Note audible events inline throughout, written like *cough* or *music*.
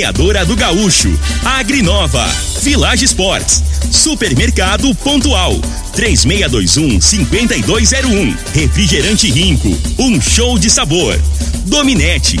Torneadora do Gaúcho, Agrinova, Village Sports, Supermercado Pontual, 3621-5201, Refrigerante Rinco, um show de sabor. Dominete,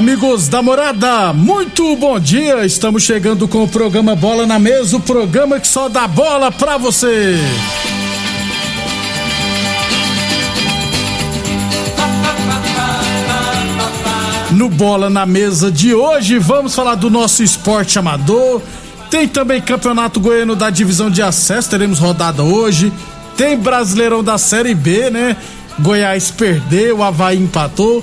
Amigos da morada, muito bom dia. Estamos chegando com o programa Bola na Mesa o programa que só dá bola pra você. No Bola na Mesa de hoje, vamos falar do nosso esporte amador. Tem também Campeonato Goiano da Divisão de Acesso, teremos rodada hoje. Tem Brasileirão da Série B, né? Goiás perdeu, Havaí empatou.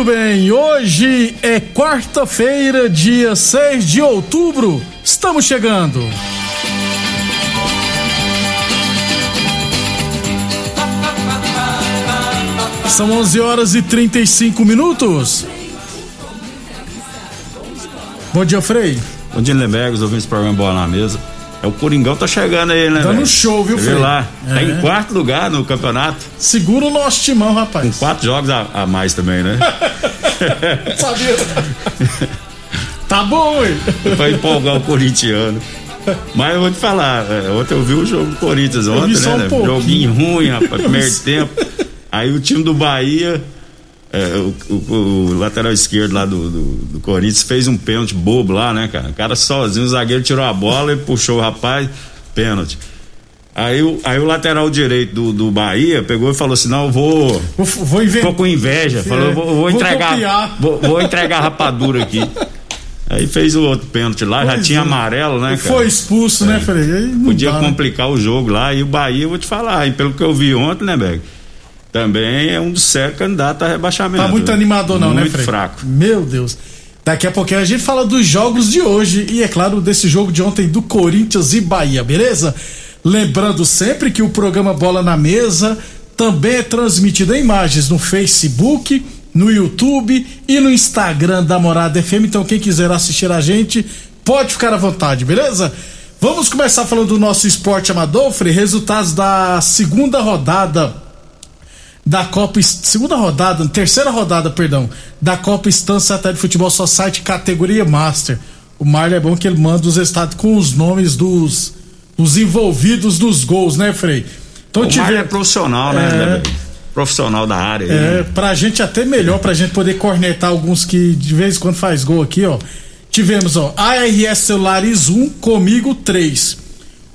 Muito bem, hoje é quarta-feira, dia 6 de outubro. Estamos chegando. São 11 horas e 35 minutos. Bom dia, Frei. Bom dia, Lemberg, os ouvintes do programa Bola na Mesa. É o Coringão tá chegando aí, né? Tá no show, viu, Frei? lá. Tá É. em quarto lugar no campeonato. Segura o nosso timão, Com rapaz. quatro jogos a, a mais também, né? *laughs* Sabia? tá bom, ué. pra empolgar o corintiano. Mas eu vou te falar, é, ontem eu vi o jogo do Corinthians ontem, só um né? né? Joguinho ruim, rapaz, primeiro *laughs* tempo. Aí o time do Bahia, é, o, o- o lateral esquerdo lá do, do, do Corinthians fez um pênalti bobo lá, né, cara? O cara sozinho, o zagueiro tirou a bola e puxou o rapaz, pênalti. Aí, o- aí o lateral direito do, do Bahia pegou e falou assim: não, eu vou. Vou, vou com inveja, falou, eu vou, vou entregar. Vou, vou entregar a rapadura aqui. Aí fez o outro pênalti lá, já Pois tinha é. amarelo, né, cara? Foi expulso, né, Frei? Aí não Podia dá, né? complicar o jogo lá. E o Bahia, eu vou te falar, e pelo que eu vi ontem, né, Berg? Também é um dos sérios candidatos a rebaixamento. Tá muito animador, não, né, Muito Frei? fraco. Meu Deus. Daqui a pouquinho a gente fala dos jogos de hoje e, é claro, desse jogo de ontem do Corinthians e Bahia, beleza? Lembrando sempre que o programa Bola na Mesa também é transmitido em imagens no Facebook, no YouTube e no Instagram da Morada FM. Então, quem quiser assistir a gente, pode ficar à vontade, beleza? Vamos começar falando do nosso esporte amador, Frei. Resultados da segunda rodada da Copa segunda rodada, terceira rodada, perdão, da Copa Estância Até de Futebol Society categoria Master. O Marlon é bom que ele manda os estados com os nomes dos, dos envolvidos nos gols, né, Frei? Então O tiver é profissional, né, É. Profissional da área. aí, é, né? pra gente até melhor, pra gente poder cornetar alguns que de vez em quando faz gol aqui, ó. Tivemos, ó, ARS Celulares 1, comigo 3.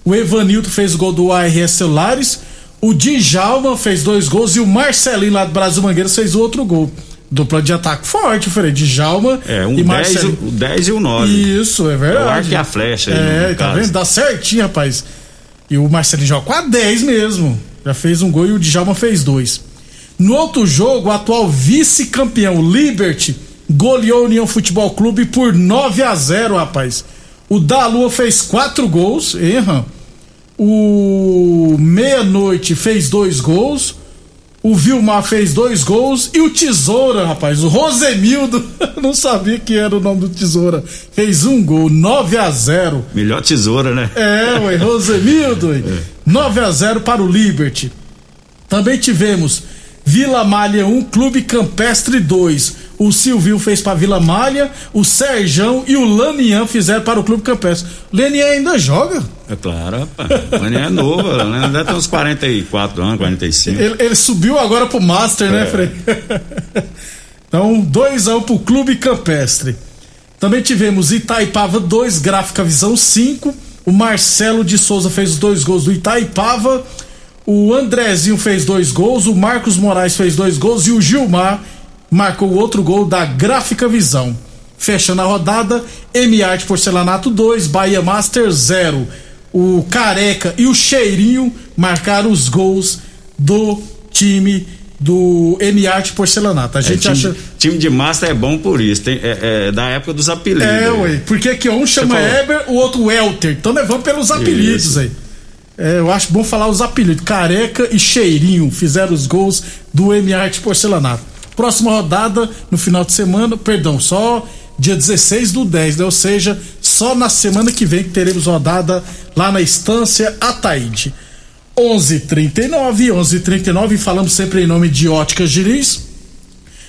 O Evanildo fez gol do ARS Celulares. O Djalma fez dois gols e o Marcelinho lá do Brasil Mangueiras fez outro gol. Dupla de ataque forte, Frei. Djalma É, um e 10, Marcelinho. o 10 e o 9. Isso, é verdade. É o arco e a flecha É, tá caso. vendo? Dá certinho, rapaz. E o Marcelinho joga com a 10 mesmo. Já fez um gol e o Djalma fez dois. No outro jogo, o atual vice-campeão Liberty goleou o União Futebol Clube por 9 a 0 rapaz. O Dalua fez quatro gols, erra. O Meia-Noite fez dois gols. O Vilmar fez dois gols e o Tesoura, rapaz, o Rosemildo, *laughs* não sabia que era o nome do Tesoura, fez um gol, 9 a 0 Melhor tesoura, né? É, ué, Rosemildo, ué. 9 a 0 para o Liberty. Também tivemos Vila Malha 1, Clube Campestre 2. O Silvio fez para Vila Malha, o Serjão e o Lanian fizeram para o Clube Campestre. O Lanian ainda joga? É claro, rapaz. O Lanian é novo, o Lanian deve ter uns 44 anos, 45. Ele, ele subiu agora pro Master, né, É. Frei? *laughs* então, 2 a 1 pro Clube Campestre. Também tivemos Itaipava 2, Gráfica Visão 5. O Marcelo de Souza fez os dois gols do Itaipava. O Andrezinho fez dois gols. O Marcos Moraes fez dois gols. E o Gilmar marcou outro gol da Gráfica Visão. Fechando a rodada, M-Art Porcelanato 2, Bahia Master 0. O Careca e o Cheirinho marcaram os gols do time do M-Art Porcelanato. A É, gente time, acha. time de massa é bom por isso. Tem, é, é da época dos apelidos. É, ué. Porque que um chama. Eber, o outro Welter. Então nós vamos pelos apelidos Isso. aí. É, eu acho bom falar os apelidos. Careca e Cheirinho fizeram os gols do M-Art Porcelanato. Próxima rodada, no final de semana, perdão, só dia 16 do 10, né? Ou seja, só na semana que vem que teremos rodada lá na Estância Ataíde. 11:39, 11:39 falamos sempre em nome de Óticas Diniz.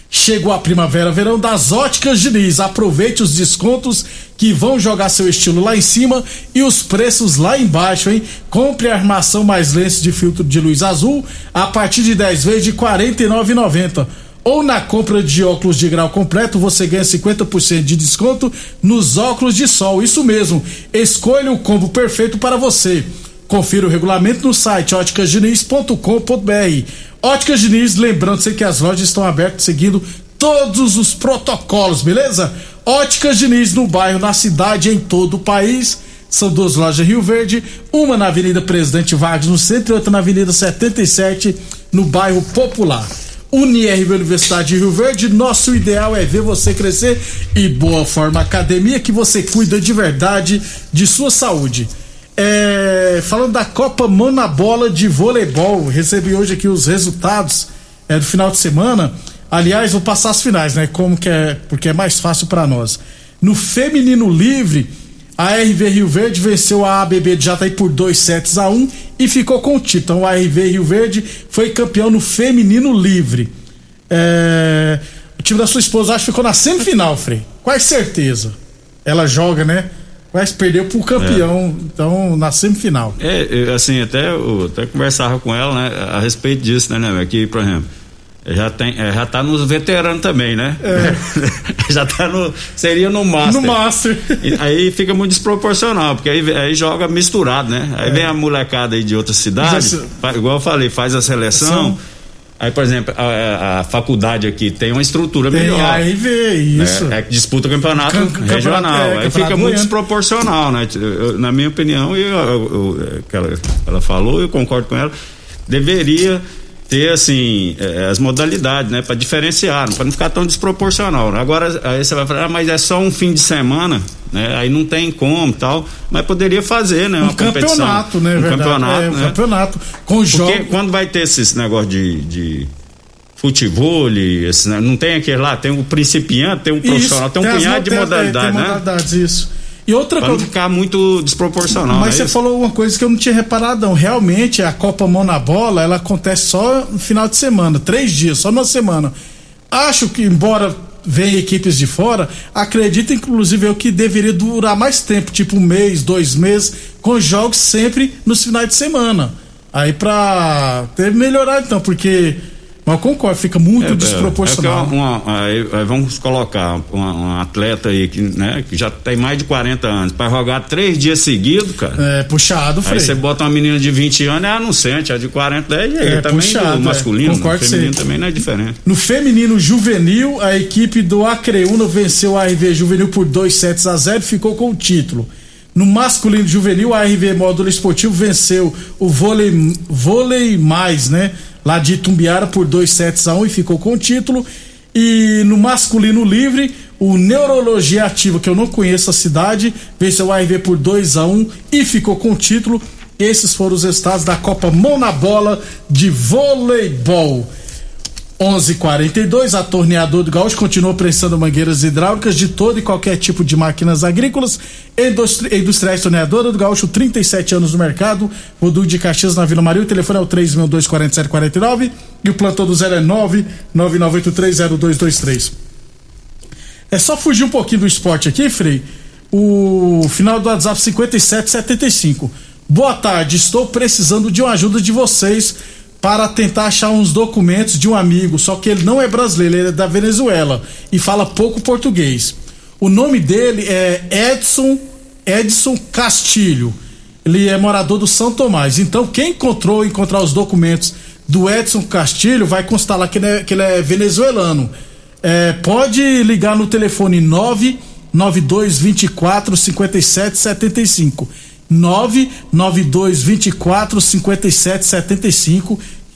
Chegou a primavera, verão das Óticas Diniz. Aproveite os descontos que vão jogar seu estilo lá em cima e os preços lá embaixo, hein? Compre a armação mais lentes de filtro de luz azul a partir de 10 vezes de R$ 49,90. Ou na compra de óculos de grau completo, você ganha 50% de desconto nos óculos de sol. Isso mesmo. Escolha o combo perfeito para você. Confira o regulamento no site óticasdiniz.com.br. Óticas Diniz, lembrando você que as lojas estão abertas seguindo todos os protocolos, beleza? Óticas Diniz no bairro, na cidade, em todo o país. São duas lojas em Rio Verde, uma na Avenida Presidente Vargas, no centro, e outra na Avenida 77, no bairro Popular. UniRV Universidade de Rio Verde, nosso ideal é ver você crescer e Boa Forma Academia, que você cuida de verdade de sua saúde. É, falando da Copa Mão na Bola de Voleibol, recebi hoje aqui os resultados é, do final de semana. Aliás, vou passar as finais, né? Como que é, porque é mais fácil para nós. No feminino livre, a RV Rio Verde venceu a ABB de Jataí por 2 sets a 1 e ficou com o título. Então, a RV Rio Verde foi campeão no feminino livre. É, o time da sua esposa acho que ficou na semifinal, Frei. Quase certeza. Ela joga, né? Quase perdeu pro campeão, então na semifinal. É, eu, assim, até eu até conversava com ela, né, a respeito disso, né, né, que, por exemplo, já tem, é, já tá nos veteranos também, né? *laughs* já tá no, seria no Master. No Master. Aí fica muito desproporcional, porque aí, aí joga misturado, né? Aí vem a molecada aí de outra cidade, se- igual eu falei, faz a seleção. São. Aí, por exemplo, a, a- faculdade aqui tem uma estrutura melhor. a RV, isso. É, é que disputa campeonato Cam- campeonato, regional. é, aí campeonato fica muito desproporcional, né? Eu- na minha opinião, e eu, eu- eu- ela, ela falou, eu concordo com ela, deveria ter assim eh, as modalidades, né, para diferenciar, para não ficar tão desproporcional. né? Agora aí você vai falar, ah, mas é só um fim de semana, né? Aí não tem como, tal, mas poderia fazer, né, Um uma competição, campeonato, né? um verdade. campeonato, é, um né? campeonato. Com Porque jogos. quando vai ter esses negócio de, de futebol, esse, né, não tem aquele lá, tem o principiante, tem o profissional, tem um as punhado de moda- modalidade, é, tem né? modalidades, isso. E outra Pra não coisa. ficar muito desproporcional. Mas né? você Isso. falou uma coisa que eu não tinha reparado, não. Realmente, a Copa Mão na Bola, ela acontece só no final de semana, três dias, só na semana. Acho que, embora venham equipes de fora, acredito, inclusive, eu que deveria durar mais tempo, tipo um mês, dois meses, com jogos sempre nos finais de semana. Aí pra ter melhorar, então, porque. Mas eu concordo, fica muito É, é, desproporcional. é que uma- uma- aí- aí vamos colocar um atleta aí que, né, que já tem mais de 40 anos, para jogar três dias seguidos, cara. É, puxado, Aí Frei. você bota uma menina de 20 anos, é anunciante, a de 40 é, É, é, também puxado, do é. masculino, Concordo o feminino também não é diferente. No feminino juvenil, a equipe do Acreúna venceu a RV Juvenil por 2 sets a 0 e ficou com o título. No masculino juvenil, a RV Módulo Esportivo venceu o vôlei, vôlei mais, né? Lá de Itumbiara por 2 sets a 1 e ficou com o título. E no masculino livre, o Neurologia Ativa, que eu não conheço a cidade, venceu a RV por 2 a 1 e ficou com o título. Esses foram os resultados da Copa Mão na Bola de Voleibol. 11:42 a torneador do Gaúcho continua prestando mangueiras hidráulicas de todo e qualquer tipo de máquinas agrícolas. Industri Industriais Torneadora do Gaúcho, 37 anos no mercado. Rodul de Caxias na Vila Maria. O telefone é o 3624749 e o plantão do zero é 999830223. É só fugir um pouquinho do esporte aqui, Frei. O final do WhatsApp 5775. Boa tarde, estou precisando de uma ajuda de vocês para tentar achar uns documentos de um amigo, só que ele não é brasileiro, ele é da Venezuela e fala pouco português. O nome dele é Edson Edson Castilho. Ele é morador do São Tomás. Então, quem encontrou encontrar os documentos do Edson Castilho vai constar lá que ele é, que ele é venezuelano. É, pode ligar no telefone 992 24 57 75.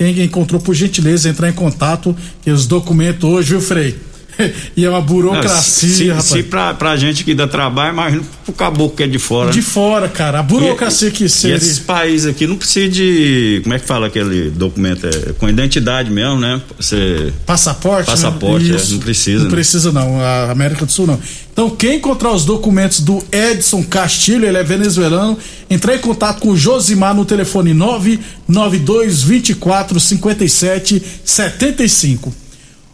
992 24 57 75. Quem encontrou, por gentileza, entrar em contato, que os documentos hoje, viu, Frei? *laughs* e é uma burocracia, se, rapaz. Se pra, pra gente que dá trabalho, imagina pro caboclo que é de fora. De fora, cara. A burocracia e, que seria. E esses países aqui não precisa de. Como é que fala aquele documento? É, com identidade mesmo, né? Você. Passaporte? Passaporte, né? é, não precisa. Não né? precisa, não. A América do Sul, não. Então, quem encontrar os documentos do Edson Castilho, ele é venezuelano, entrar em contato com o Josimar no telefone 992 24 57 75.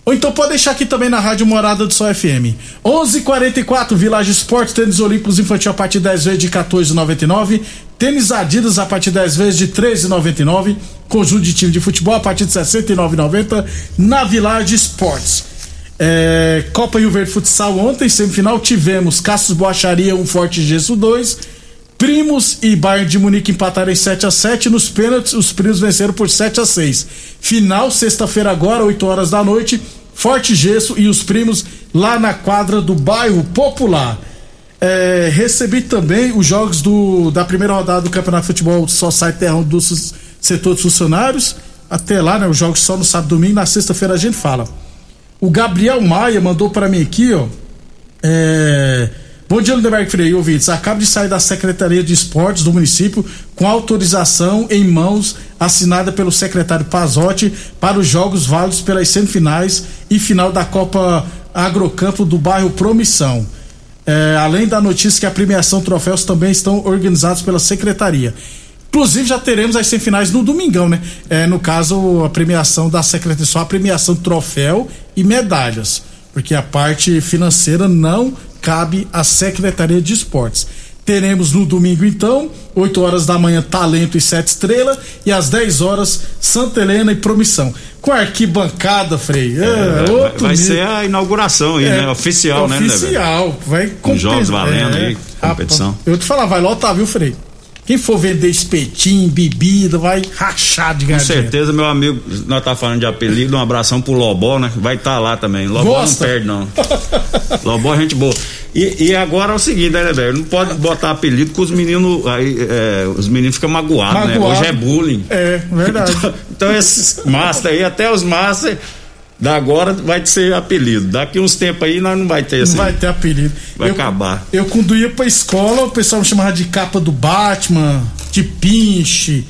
Ou então pode deixar aqui também na Rádio Morada do Sol FM. 11:44 Village Esporte, tênis olímpicos infantil a partir de 10 vezes de 14,99. Tênis Adidas a partir de 10 vezes de 13,99. Conjunto de time de futebol a partir de 69,90 na Village Esportes. É, Copa Rio Verde Futsal ontem, semifinal, tivemos Cassius Boacharia, um forte Gesso 2. Primos e Bayern de Munique empataram em 7 a 7 Nos pênaltis, os primos venceram por 7 a 6 Final, sexta-feira agora, 8 horas da noite. Forte Gesso e os primos lá na quadra do bairro Popular. É, recebi também os jogos do, da primeira rodada do Campeonato de Futebol Só Sai Terrão do setor dos funcionários. Até lá, né? Os jogos só no sábado e domingo. Na sexta-feira a gente fala. O Gabriel Maia mandou para mim aqui, ó. É, Bom dia, Lindenberg Freire, ouvintes. Acabo de sair da Secretaria de Esportes do município com autorização em mãos assinada pelo secretário Pazotti para os jogos válidos pelas semifinais e final da Copa Agrocampo do bairro Promissão. É, além da notícia que a premiação troféus também estão organizados pela secretaria. Inclusive já teremos as semifinais no domingão, né? É, no caso, a premiação da secretaria, só a premiação troféu e medalhas. Porque a parte financeira não cabe à Secretaria de Esportes. Teremos no domingo, então, 8 horas da manhã, Talento e Sete Estrela, e às 10 horas, Santa Helena e Promissão. Com a arquibancada, Frei. É, é, vai ser a inauguração aí, é, né? Oficial, oficial né? Oficial. Vai Com jogos valendo aí, competição. Rapaz, eu te falar, vai lotar, viu, Frei? Quem for vender espetinho, bebida, vai rachar de ganhar Com certeza, meu amigo, nós tá falando de apelido, um abração pro Lobó, né? Vai estar tá lá também. Lobó Gosta? não perde, não. *laughs* Lobó é gente boa. E, e, agora é o seguinte, né, velho? Não pode botar apelido que os meninos. Aí, é, os meninos ficam magoados, Magoado. né? Hoje é bullying. É, verdade. Então, *laughs* então esses master aí, até os master da agora vai ser apelido. Daqui uns tempos aí nós não vai ter assim. Não vai ter apelido. Vai eu, acabar. Eu quando ia pra escola, o pessoal me chamava de capa do Batman, de pinche,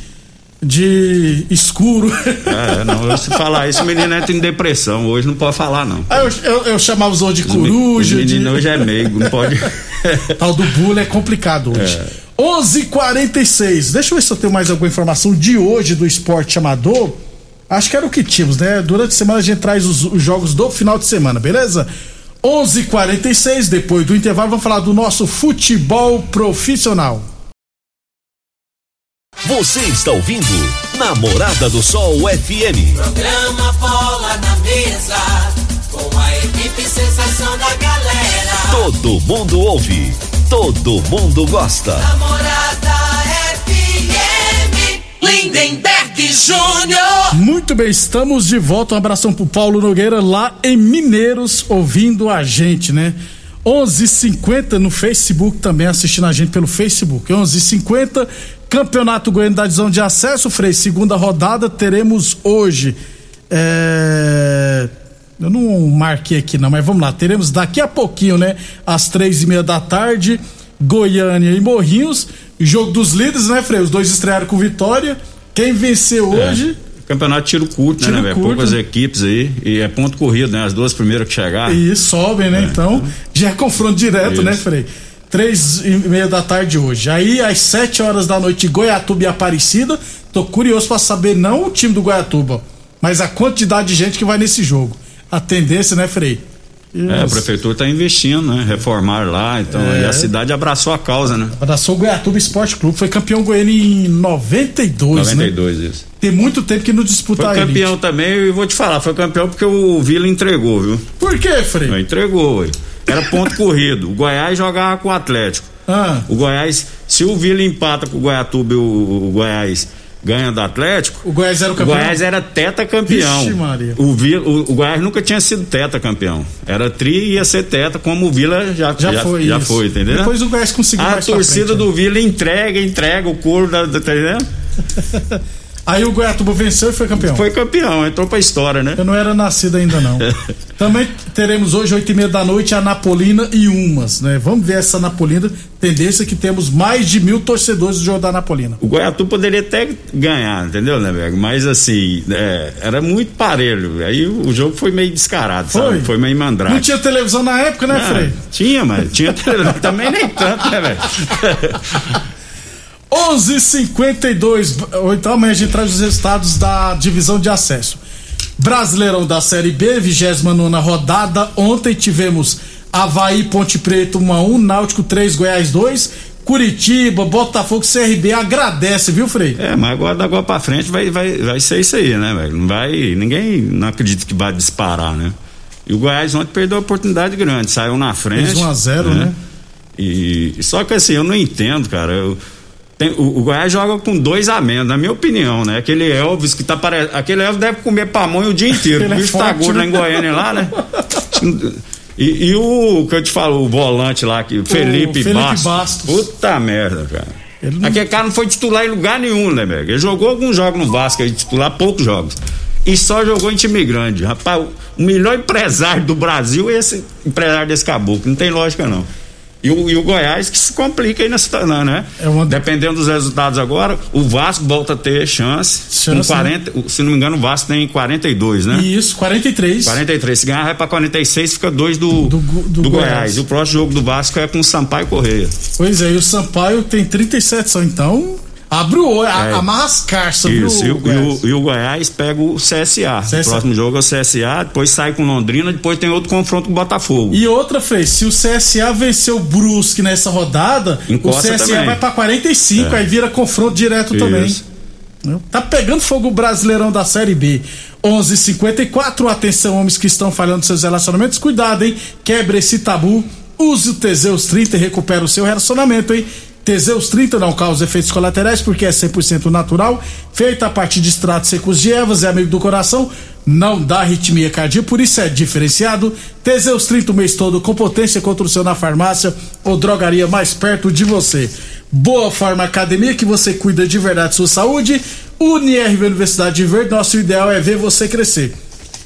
de escuro. É, não, se falar isso, o menino entra em depressão. Hoje não pode falar, não. Aí eu, eu, eu chamava os outros de coruja. O menino de... hoje é meigo, não pode. *laughs* Tal do bullying é complicado hoje. É. 11:46. Deixa eu ver se eu tenho mais alguma informação de hoje do esporte amador. Acho que era o que tínhamos, né? Durante a semana a gente traz os, os jogos do final de semana, beleza? 11:46 depois do intervalo vamos falar do nosso futebol profissional. Você está ouvindo Namorada do Sol FM. Programa Bola na Mesa com a equipe sensação da galera. Todo mundo ouve, todo mundo gosta. Namorada Júnior. Muito bem, estamos de volta. Um abração pro Paulo Nogueira lá em Mineiros ouvindo a gente, né? 11:50 no Facebook também assistindo a gente pelo Facebook. 11:50 Campeonato Goiano da divisão de acesso, Frei, segunda rodada teremos hoje. É... Eu não marquei aqui não, mas vamos lá. Teremos daqui a pouquinho, né? Às três e meia da tarde, Goiânia e Morrinhos. Jogo dos líderes, né, Frei? Os dois estrearam com vitória. Quem venceu É. hoje campeonato tiro curto, Tiro né, velho? curto. Poucas equipes aí. E é ponto corrido, né? As duas primeiras que chegar. E sobem, né? Então, já é confronto direto, Isso. né, Frei? Três e meia da tarde hoje. Aí, às sete horas da noite, Goiatuba e Aparecida. Tô curioso pra saber, não o time do Goiatuba, mas a quantidade de gente que vai nesse jogo. A tendência, né, Frei? É, a prefeitura está investindo, né? Reformar lá, então É. e a cidade abraçou a causa, né? Abraçou o Goiatuba Esporte Clube. Foi campeão goiano em 92, né? 92 isso. Tem muito tempo que não disputa Foi a elite. campeão também, e vou te falar, foi campeão porque o Vila entregou, viu? Por quê, Frei? Não, entregou, ué. Era ponto *laughs* corrido. O Goiás jogava com o Atlético. Ah, O Goiás, se o Vila empata com o Goiatuba e o, o Goiás ganha do Atlético, o Goiás era o o campeão. Goiás era teta campeão. Vixe, Maria. O, Vila, o, o Goiás nunca tinha sido teta campeão. Era tri e ia ser teta, como o Vila já, Já, foi, Já isso. foi, entendeu? Depois o Goiás conseguiu a torcida frente, do Vila entrega, entrega o couro da, da, tá entendendo? *laughs* Aí o Goiatuba venceu e foi campeão. Foi campeão, entrou pra história, né? Eu não era nascido ainda não. *laughs* Também teremos hoje, oito e meia da noite, a Napolina e Umas, né? Vamos ver essa Napolina. Tendência que temos mais de mil torcedores do jogo da Napolina. O Goiatu poderia até ganhar, entendeu, né, velho? Mas assim, é, era muito parelho. Aí o jogo foi meio descarado, sabe? Foi meio mandrake. Não tinha televisão na época, né, Frei? Tinha, mas tinha *laughs* televisão. também nem tanto, né, velho? *laughs* 11:52. Ou então amanhã a gente traz os resultados da divisão de acesso. Brasileirão da Série B, 29 rodada. Ontem tivemos Havaí Ponte Preta 1 a 1 Náutico 3, Goiás 2. Curitiba, Botafogo, CRB agradece, viu, Frei? É, mas agora da agora pra frente vai, vai, vai ser isso aí, né, velho? Não vai. Ninguém não acredita que vai disparar, né? E o Goiás ontem perdeu a oportunidade grande, saiu na frente. Fez 1 a 0, né? E só que assim, eu não entendo, cara. eu- tem- o, o Goiás joga com dois a menos, na minha opinião, né? Aquele Elvis que tá parecendo. Aquele Elvis deve comer pamonha o dia inteiro. Ele o é bicho tá gordo né? lá em Goiânia lá, né? *laughs* E, e o que eu te falo, o volante lá, que, Felipe, Felipe Bastos. Bastos. Puta merda, cara. Ele não- Aquele cara não foi titular em lugar nenhum, né, velho? Ele jogou alguns jogos no Vasco, aí, titular poucos jogos. E só jogou em time grande. Rapaz, o melhor empresário do Brasil é esse empresário desse caboclo. Não tem lógica, não. E o, e o Goiás que se complica aí nessa né? É uma- Dependendo dos resultados agora, o Vasco volta a ter chance. Chance, com 40, Se não me engano, o Vasco tem 42, né? Isso, 43. 43. Se ganhar, vai pra 46, fica dois do, Do do, do Goiás. Goiás. E o próximo jogo do Vasco é com o Sampaio Correia. Pois é, e o Sampaio tem 37 só, então abre o olho, É. amarra as carças, Isso, e, o- e Goiás? o, e o Goiás pega o CSA. CSA. O próximo jogo é o CSA, depois sai com Londrina, depois tem outro confronto com o Botafogo. E outra, Frei, se o CSA venceu o Brusque nessa rodada, Encosta o CSA também. vai pra 45, aí vira confronto direto também. Isso. Tá pegando fogo o Brasileirão da Série B. 11:54 atenção homens que estão falhando seus relacionamentos, cuidado, hein? Quebre esse tabu, use o Teseus 30 e recupera o seu relacionamento, hein? Teseus 30 não causa efeitos colaterais porque é 100% natural, feito a partir de extratos secos de ervas, é amigo do coração, não dá arritmia cardíaca, por isso é diferenciado. Teseus 30 o mês todo com potência contra o seu na farmácia ou drogaria mais perto de você. Boa Forma Academia, que você cuida de verdade sua saúde. UniRV Universidade de Verde, nosso ideal é ver você crescer.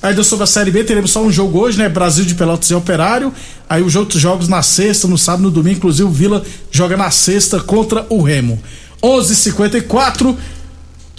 Ainda sobre a Série B, teremos só um jogo hoje, né? Brasil de Pelotas e Operário. Aí os outros jogos na sexta, no sábado, no domingo. Inclusive o Vila joga na sexta contra o Remo. 11:54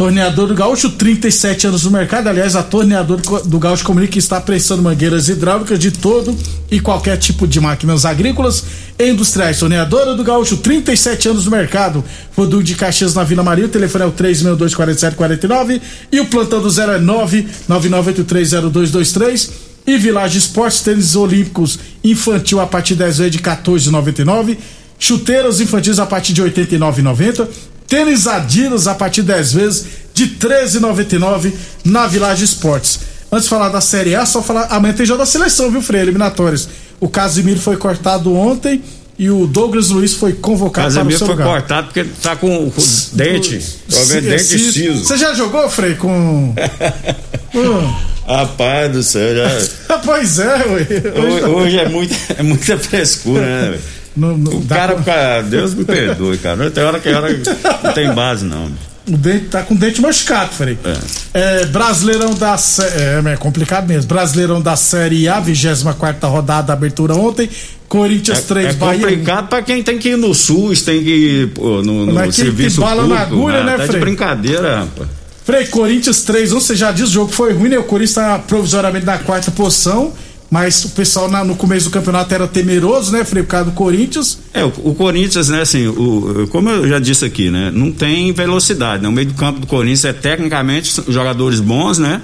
Torneador do Gaúcho, 37 anos no mercado. Aliás, a Torneador do Gaúcho comunica que está prestando mangueiras hidráulicas de todo e qualquer tipo de máquinas agrícolas e industriais. Torneadora do Gaúcho, 37 anos no mercado. Produto de Caxias na Vila Maria. O telefone é o 3624749 e o plantão do zero é 999830223. E Village Esportes, tênis olímpicos infantil a partir de 10 vezes de 14,99. Chuteiras infantis a partir de 89,90. Tênis Adidas a partir de 10 vezes de 13,99 na Village Esportes. Antes de falar da Série A, só falar. Amanhã tem jogo da seleção, viu, Freire? Eliminatórias. O Casimiro foi cortado ontem e o Douglas Luiz foi convocado para o Casemiro seu foi lugar. cortado porque tá com, com dente. Jogando dente Ciso. ciso. Você já jogou, Frei, com. *laughs* Hum. Rapaz do céu, já. *laughs* pois é, ué. Hoje, hoje é, muita, é muita frescura, né, Não- não O cara, pra- cara, Deus me perdoe, cara. Tem hora que hora não tem base, não. O dente tá com o dente machucado, Frei. É, Brasileirão da Sé- é, é complicado mesmo. Brasileirão da Série A, 24 rodada, abertura ontem. Corinthians 3, É Bahia. um. complicado pra quem tem que ir no SUS, tem que ir pô, no, no Mas que- serviço que bala na público. agulha, ah, né, Tá de Frei? brincadeira, rapaz. Frei, Corinthians 3, 1, você já disse, o jogo foi ruim, né? O Corinthians tá provisoriamente na quarta posição, mas o pessoal na- no começo do campeonato era temeroso, né, Frei, por causa do Corinthians. É, o, o Corinthians, né, assim, o, como eu já disse aqui, né, não tem velocidade, né? O meio do campo do Corinthians é tecnicamente jogadores bons, né?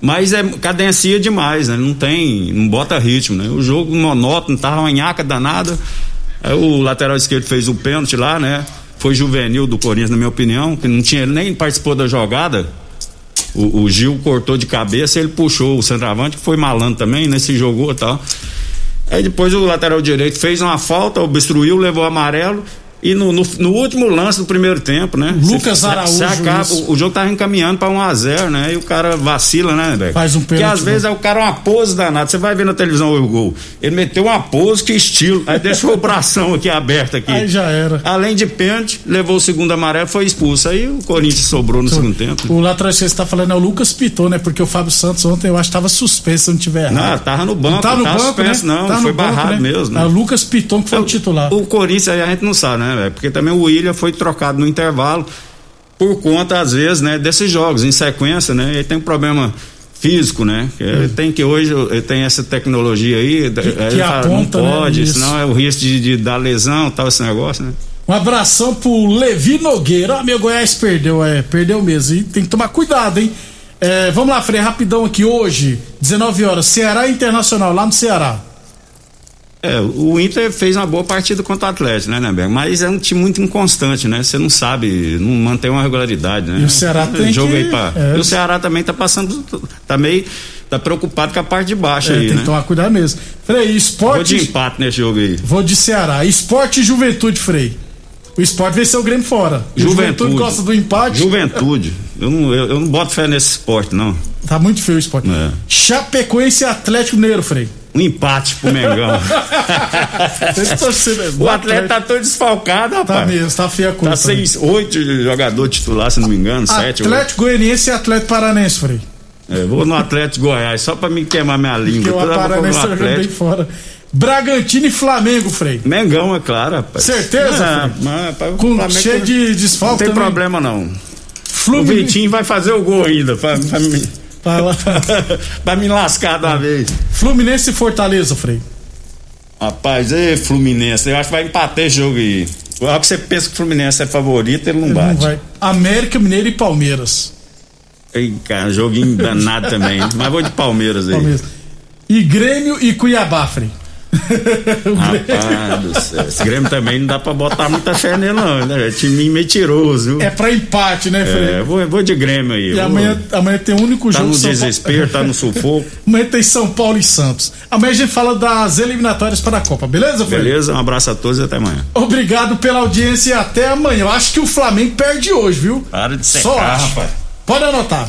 Mas é cadencia demais, né? Não tem, não bota ritmo, né? O jogo monótono, tava uma nhaca danada. Aí o lateral esquerdo fez o pênalti lá, né? Foi juvenil do Corinthians, na minha opinião, que não tinha ele nem participou da jogada. O, o Gil cortou de cabeça, ele puxou o centroavante, que foi malandro também, né? Se jogou e tal. Aí depois o lateral direito fez uma falta, obstruiu, levou amarelo. E no, no, no último lance do primeiro tempo, né? Lucas Cê- Araújo, cê acaba, o, o jogo tava encaminhando pra 1 a 0 né? E o cara vacila, né, velho? Faz um Porque pênalti, às vezes é o cara uma pose danada. Você vai ver na televisão o gol. Ele meteu uma pose que estilo. Aí deixou o bração aqui aberto aqui. Aí já era. Além de pênalti, levou o segundo amarelo, foi expulso. Aí o Corinthians sobrou no segundo tempo. O esquerdo que você tá falando é o Lucas Piton, né? Porque o Fábio Santos ontem eu acho que tava suspenso, se não tiver errado. Não, tava no banco, Não tá no tava banco, suspenso, né? não, Tá no foi banco, barrado né? mesmo. É o Lucas Piton que foi o titular. O Corinthians aí a gente não sabe, né, velho? Porque também o William foi trocado no intervalo por conta, às vezes, né, desses jogos em sequência, né? Ele tem um problema físico, né? Hum. Ele tem que hoje ele tem essa tecnologia aí, ele fala, aponta, não né? pode, Isso. senão é o risco de, de dar lesão, tal esse negócio, né? Um abração pro Levi Nogueira. Ah, meu Goiás perdeu, é, perdeu mesmo. E tem que tomar cuidado, hein? É, vamos lá, Frei, rapidão aqui hoje, 19 horas, Ceará Internacional, lá no Ceará. É, o Inter fez uma boa partida contra o Atlético, né, Neberg? Mas é um time muito inconstante, né? Você não sabe, não mantém uma regularidade, né? E o Ceará tem jogo que- aí pra... é. E o Ceará também tá passando, tá meio, tá preocupado com a parte de baixo É, aí, tem né? que tomar cuidado mesmo. Frei, Vou de esporte. empate nesse jogo aí. Vou de Ceará. Esporte e juventude, Frei. O esporte venceu o Grêmio fora. E o Juventude. gosta do empate. Juventude. Eu não, eu, eu não boto fé nesse esporte, não. Tá muito feio o esporte. É. Chapecoense e Atlético Mineiro, Frei. Um empate pro Mengão. *laughs* Esse torcedor é o atleta tá todo desfalcado, Tá rapaz. mesmo, tá feia a Tá coisa. seis, oito jogadores titulares, se não me engano, sete. oito. Atlético Goianiense e Atlético Paranense, Frei. É, vou no Atlético Goiás, só pra me queimar minha língua. Porque o eu Paranense no tá Atlético. fora. Bragantino e Flamengo, Frei. Mengão, é claro, rapaz. Certeza, Ah, mas, rapaz, o Com, Flamengo cheio de desfalque Não tem também. problema, não. O Fluminense. Vitinho vai fazer o gol ainda, pra, pra, Fala. Pra *laughs* me lascar uma vez. Fluminense e Fortaleza, Frei. Rapaz, é Fluminense, eu acho que vai empatar esse jogo aí. A hora que você pensa que o Fluminense é favorito, ele não Não bate. vai. América, Mineiro e Palmeiras. Ei, cara, joguinho danado também. Mas vou de Palmeiras aí. Palmeiras. E Grêmio e Cuiabá, Frei. Rapaz do céu. Esse Grêmio também não dá pra botar muita fé nele, não. Né? É time mentiroso, viu? É pra empate, né, Frei? É, vou, vou de Grêmio aí. E vou- amanhã, amanhã tem o único Tá jogo no São Paulo- desespero, tá no *laughs* sufoco. Amanhã tem São Paulo e Santos. Amanhã a gente fala das eliminatórias para a Copa, beleza, Frei? Beleza? Um abraço a todos e até amanhã. Obrigado pela audiência e até amanhã. Eu acho que o Flamengo perde hoje, viu? Para de secar, Só rapaz. Pode anotar.